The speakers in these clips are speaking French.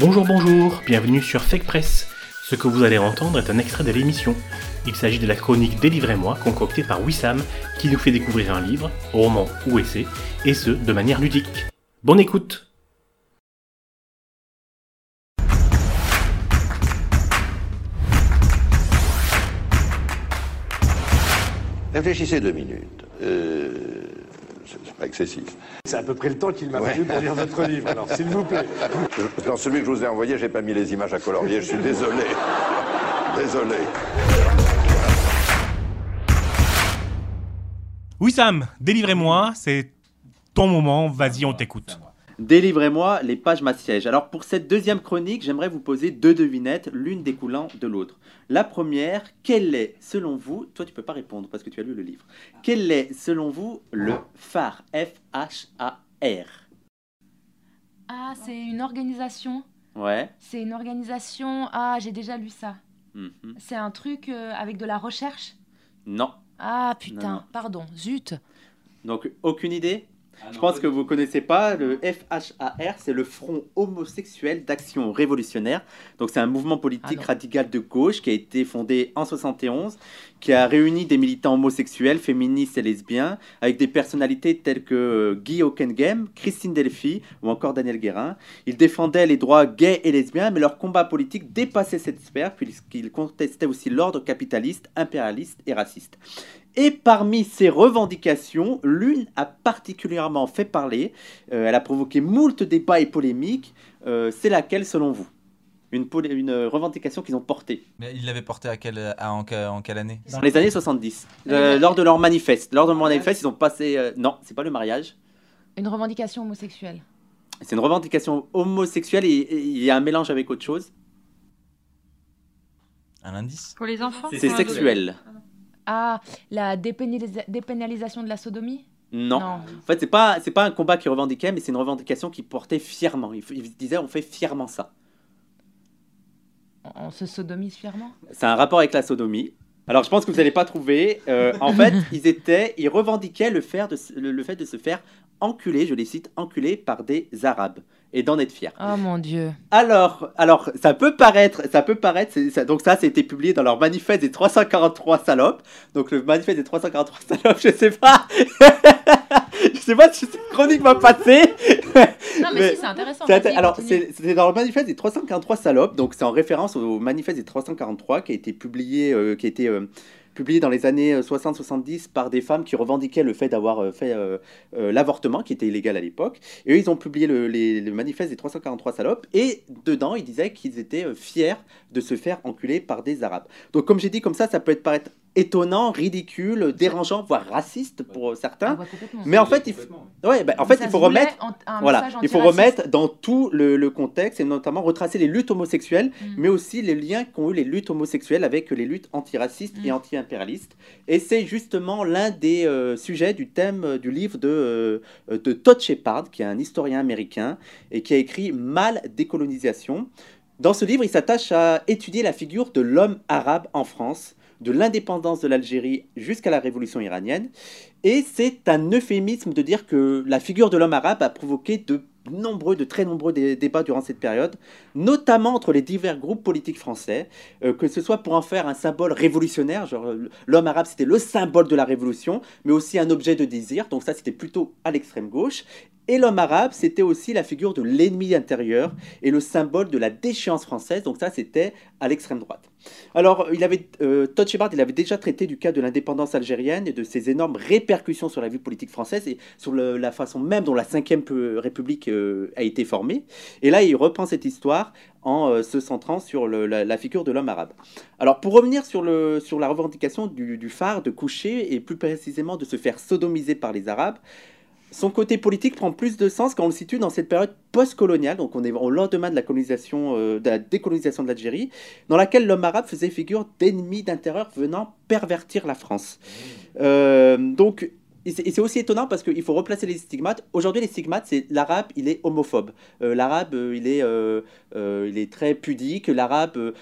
Bonjour, bonjour, bienvenue sur Fake Press. Ce que vous allez entendre est un extrait de l'émission. Il s'agit de la chronique Délivrez-moi concoctée par Wissam qui nous fait découvrir un livre, roman ou essai, et ce de manière ludique. Bonne écoute Réfléchissez deux minutes. Euh, pas excessif. C'est à peu près le temps qu'il m'a fallu pour lire votre livre, alors s'il vous plaît. Dans celui que je vous ai envoyé, j'ai pas mis les images à colorier, je suis désolé. Désolé. Oui Sam, délivrez-moi, c'est ton moment, vas-y on t'écoute. Délivrez-moi, les pages m'assiègent. Alors pour cette deuxième chronique, j'aimerais vous poser deux devinettes, l'une découlant de l'autre. La première, quel est, selon vous, toi tu peux pas répondre parce que tu as lu le livre, quel est, selon vous, le phare F-H-A-R Ah, c'est une organisation. Ouais. C'est une organisation. Ah, j'ai déjà lu ça. Mhm. C'est un truc euh, avec de la recherche? Non. Ah putain, Non, non. pardon, zut. Donc aucune idée? Je pense que vous connaissez pas le FHAR, c'est le Front homosexuel d'action révolutionnaire. Donc c'est un mouvement politique Ah non. radical de gauche qui a été fondé en 71, qui a réuni des militants homosexuels, féministes et lesbiens, avec des personnalités telles que euh, Guy Hockenheim, Christine Delphi ou encore Daniel Guérin. Ils défendaient les droits gays et lesbiens, mais leur combat politique dépassait cette sphère puisqu'ils contestaient aussi l'ordre capitaliste, impérialiste et raciste. Et parmi ces revendications, l'une a particulièrement fait parler, euh, elle a provoqué moult débats et polémiques, euh, c'est laquelle selon vous? Une, euh, revendication qu'ils ont portée Mais il l'avait porté à quelle, à- en, que- en quelle année? Dans les années 70, euh, lors de leur manifeste. Lors de leur manifeste, ils ont passé... euh, non, c'est pas le mariage. Une revendication homosexuelle. C'est une revendication homosexuelle et, et il y a un mélange avec autre chose. Un indice? Pour les enfants? C'est sexuel. Ah, la dépénalisa- dépénalisation de la sodomie? Non. En fait, c'est pas c'est pas un combat qu'ils revendiquaient, mais c'est une revendication qu'ils portaient fièrement. Ils, disaient on fait fièrement ça. On- se sodomise fièrement? C'est un rapport avec la sodomie. Alors, je pense que vous n'allez pas trouver. Euh, en fait, ils étaient, ils revendiquaient le, faire de, se- le, le fait de se faire enculer, je les cite, enculer par des Arabes et d'en être fiers. Oh mon dieu. Alors, alors, ça peut paraître, ça peut paraître, ça- donc ça, c'était publié dans leur manifeste des 343 salopes. Donc le manifeste des 343 salopes, je sais pas, je sais pas si cette chronique va passer. Non, mais, Mais si, c'est intéressant. Vas-y, alors, c'est- c'était dans le manifeste des 343 salopes, donc c'est en référence au manifeste des 343 qui a été publié, euh, qui a été euh, publié dans les années euh, 60-70 par des femmes qui revendiquaient le fait d'avoir euh, fait euh, euh, l'avortement, qui était illégal à l'époque. Et eux, ils ont publié le, les- le manifeste des 343 salopes, et dedans, ils disaient qu'ils étaient euh, fiers de se faire enculer par des Arabes. Donc, comme j'ai dit, comme ça, ça peut être paraître étonnant, ridicule, dérangeant, voire raciste pour euh, Ah, certains. bah, complètement. Mais en fait, il faut, ouais, bah, en fait, il faut remettre en- un voilà, il faut remettre dans tout le, le contexte et notamment retracer les luttes homosexuelles, Mm. mais aussi les liens qu'ont eu les luttes homosexuelles avec les luttes antiracistes et Mm. Anti-impérialistes. Et c'est justement l'un des euh, sujets du thème euh, du livre de, euh, de Todd Shepard, qui est un historien américain et qui a écrit Mal décolonisation. Dans ce livre, il s'attache à étudier la figure de l'homme arabe en France, de l'indépendance de l'Algérie jusqu'à la révolution iranienne. Et c'est un euphémisme de dire que la figure de l'homme arabe a provoqué de de très nombreux dé- débats durant cette période, notamment entre les divers groupes politiques français, euh, que ce soit pour en faire un symbole révolutionnaire, genre euh, l'homme arabe c'était le symbole de la révolution, mais aussi un objet de désir, donc ça c'était plutôt à l'extrême gauche, et l'homme arabe c'était aussi la figure de l'ennemi intérieur et le symbole de la déchéance française, donc ça c'était à l'extrême droite. Alors, il avait, euh, Todd Shepard, il avait déjà traité du cas de l'indépendance algérienne et de ses énormes répercussions sur la vie politique française et sur la façon même dont la Ve République euh, a été formée. Et là, il reprend cette histoire en euh, se centrant sur la, figure de l'homme arabe. Alors, pour revenir sur, la revendication du phare de coucher et plus précisément de se faire sodomiser par les Arabes, son côté politique prend plus de sens quand on le situe dans cette période post-coloniale, donc on est au lendemain de la colonisation, euh, de la décolonisation de l'Algérie, dans laquelle l'homme arabe faisait figure d'ennemi d'intérieur venant pervertir la France. Euh, donc, et c'est aussi étonnant parce qu'il faut replacer les stigmates. Aujourd'hui, les stigmates, c'est l'arabe, il est homophobe. Euh, l'arabe, il, est, euh, euh, il est très pudique. L'arabe,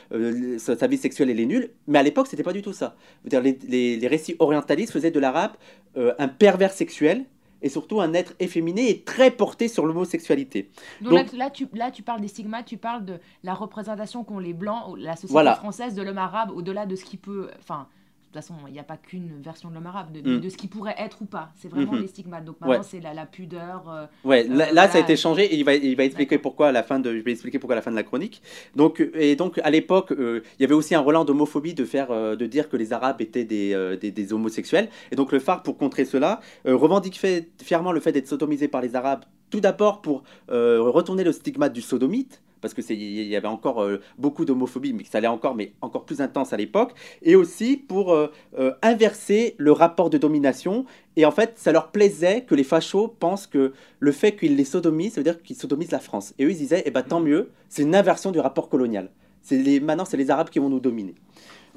sa, sa vie sexuelle, elle est nulle. Mais à l'époque, c'était pas du tout ça. Dire, les, les- les récits orientalistes faisaient de l'arabe un pervers sexuel et surtout un être efféminé et très porté sur l'homosexualité. Donc, Donc- là, là, tu, là, tu parles des stigmates, tu parles de la représentation qu'ont les Blancs, la société Voilà. française de l'homme arabe, au-delà de ce qui peut... Enfin, toute façon, il n'y a pas qu'une version de l'homme arabe, de, Mm. de ce qui pourrait être ou pas. C'est vraiment Mhm. les stigmates. Donc maintenant, Ouais. c'est la, la pudeur. euh, Ouais, là, Euh, là, ça a été changé et il va, il va expliquer pourquoi à la fin de, je vais expliquer pourquoi à la fin de la chronique. Donc, euh, et donc à l'époque, il y avait aussi un relent d'homophobie de faire, de dire que les Arabes étaient des, des, des homosexuels. Et donc le phare pour contrer cela revendique fait- fièrement le fait d'être sodomisé par les Arabes. Tout d'abord pour retourner le stigmate du sodomite. Parce que c'est, il y avait encore euh, beaucoup d'homophobie, mais ça allait encore, mais encore plus intense à l'époque, et aussi pour euh, euh, inverser le rapport de domination. Et en fait, ça leur plaisait que les fachos pensent que le fait qu'ils les sodomisent, ça veut dire qu'ils sodomisent la France. Et eux, ils disaient, eh ben, tant mieux, c'est une inversion du rapport colonial. C'est les, maintenant, c'est les Arabes qui vont nous dominer.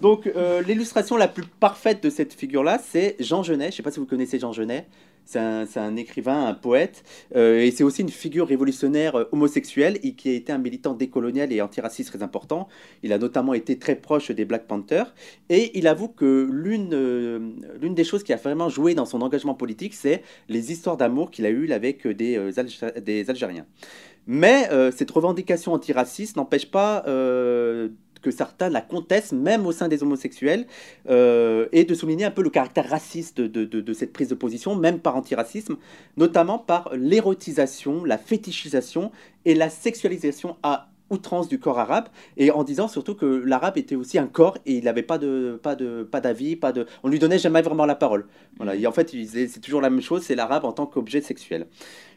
Donc, l'illustration la plus parfaite de cette figure-là, c'est Jean Genet. Je ne sais pas si vous connaissez Jean Genet. C'est un, écrivain, un poète, euh, et c'est aussi une figure révolutionnaire euh, homosexuelle et qui a été un militant décolonial et antiraciste très important. Il a notamment été très proche des Black Panthers. Et il avoue que l'une euh, des choses qui a vraiment joué dans son engagement politique, c'est les histoires d'amour qu'il a eues avec des, Algé- des Algériens. Mais cette revendication antiraciste n'empêche pas que certains la contestent, même au sein des homosexuels, euh, et de souligner un peu le caractère raciste de, de- cette prise de position, même par antiracisme, notamment par l'érotisation, la fétichisation et la sexualisation à outrance du corps arabe et en disant surtout que l'arabe était aussi un corps et il n'avait pas de pas de pas d'avis pas de on lui donnait jamais vraiment la parole. Voilà. Et en fait c'est toujours la même chose c'est l'arabe en tant qu'objet sexuel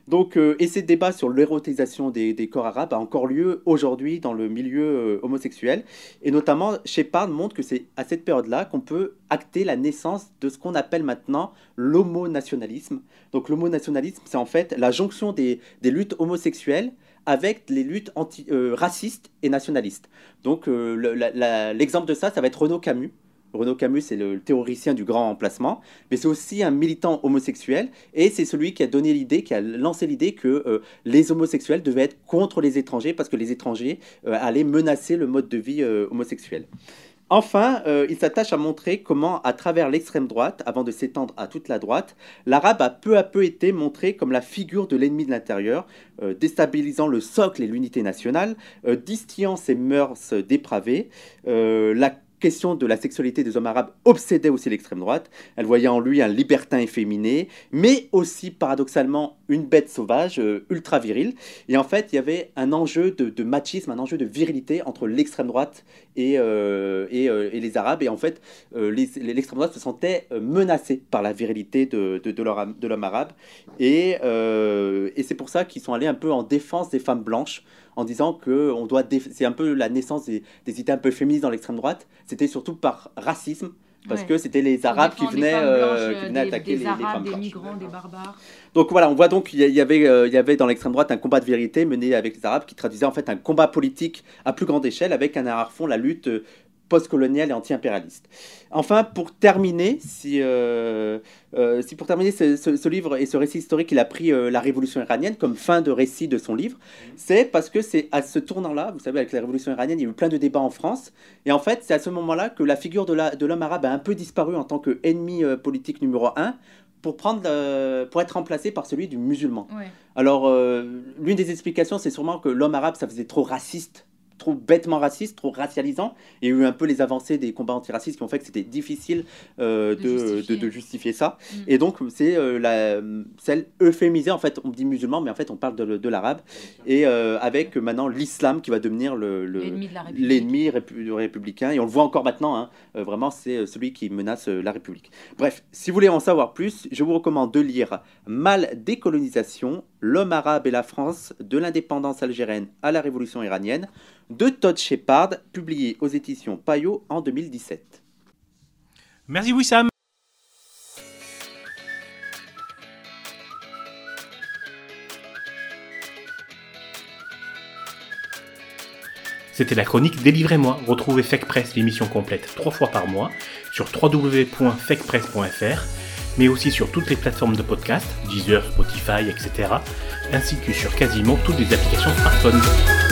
donc euh, et ces débats sur l'érotisation des, corps arabes a encore lieu aujourd'hui dans le milieu euh, homosexuel et notamment Shepard montre que c'est à cette période là qu'on peut acter la naissance de ce qu'on appelle maintenant l'homonationalisme donc l'homonationalisme c'est en fait la jonction des, luttes homosexuelles avec les luttes euh, racistes et nationalistes. Donc l'exemple de ça, ça va être Renaud Camus. Renaud Camus, c'est le théoricien du grand emplacement, mais c'est aussi un militant homosexuel, et c'est celui qui a donné l'idée, qui a lancé l'idée que euh, les homosexuels devaient être contre les étrangers, parce que les étrangers euh, allaient menacer le mode de vie euh, homosexuel. Enfin, il s'attache à montrer comment, à travers l'extrême droite, avant de s'étendre à toute la droite, l'arabe a peu à peu été montré comme la figure de l'ennemi de l'intérieur, déstabilisant le socle et l'unité nationale, distillant ses mœurs dépravées. La question de la sexualité des hommes arabes obsédait aussi l'extrême droite. Elle voyait en lui un libertin efféminé, mais aussi paradoxalement une bête sauvage, euh, ultra virile. Et en fait, il y avait un enjeu de, machisme, un enjeu de virilité entre l'extrême droite et, euh, euh, les Arabes. Et en fait, l'extrême droite se sentait menacée par la virilité de, l'homme arabe. Et, et c'est pour ça qu'ils sont allés un peu en défense des femmes blanches, en disant que on doit c'est un peu la naissance des, des idées un peu féministes dans l'extrême droite. C'était surtout par racisme, parce Ouais. que c'était les Arabes qui les venaient, euh, qui venaient des, attaquer des les, les Arabes, femmes des blanches. migrants, des barbares. Donc voilà, on voit donc qu'il y avait, euh, il y avait dans l'extrême droite un combat de vérité mené avec les Arabes qui traduisait en fait un combat politique à plus grande échelle avec un arrière-fond la lutte euh, post-coloniale et anti-impérialiste. Enfin, pour terminer, si, euh, euh, si pour terminer ce, ce- ce livre et ce récit historique, il a pris euh, la révolution iranienne comme fin de récit de son livre, c'est parce que c'est à ce tournant-là, vous savez, avec la révolution iranienne, il y a eu plein de débats en France, et en fait, c'est à ce moment-là que la figure de l'homme arabe a un peu disparu en tant qu'ennemi politique numéro un, pour, prendre, euh, pour être remplacé par celui du musulman. Ouais. Alors, euh, l'une des explications, c'est sûrement que l'homme arabe, ça faisait trop raciste, trop bêtement raciste, trop racialisant. Il y a eu un peu les avancées des combats antiracistes qui ont fait que c'était difficile euh, De de, justifier. de- de justifier ça. Mm. Et donc, c'est euh, la, celle euphémisée, en fait, on dit musulman, mais en fait, on parle de, de l'arabe. Et euh, avec maintenant l'islam qui va devenir le, le- L'ennemi répu- républicain. Et on le voit encore maintenant, hein, vraiment, c'est celui qui menace la République. Bref, si vous voulez en savoir plus, je vous recommande de lire Mal décolonisation, l'homme arabe et la France, de l'indépendance algérienne à la révolution iranienne, de Todd Shepard, publié aux éditions Payot en 2017. Merci Wissam. C'était la chronique Délivrez-moi. Retrouvez Fake Press, l'émission complète trois fois par mois, sur www.fakepress.fr, mais aussi sur toutes les plateformes de podcast, Deezer, Spotify, etc., ainsi que sur quasiment toutes les applications smartphones.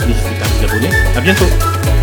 N'hésitez pas à vous abonner. À bientôt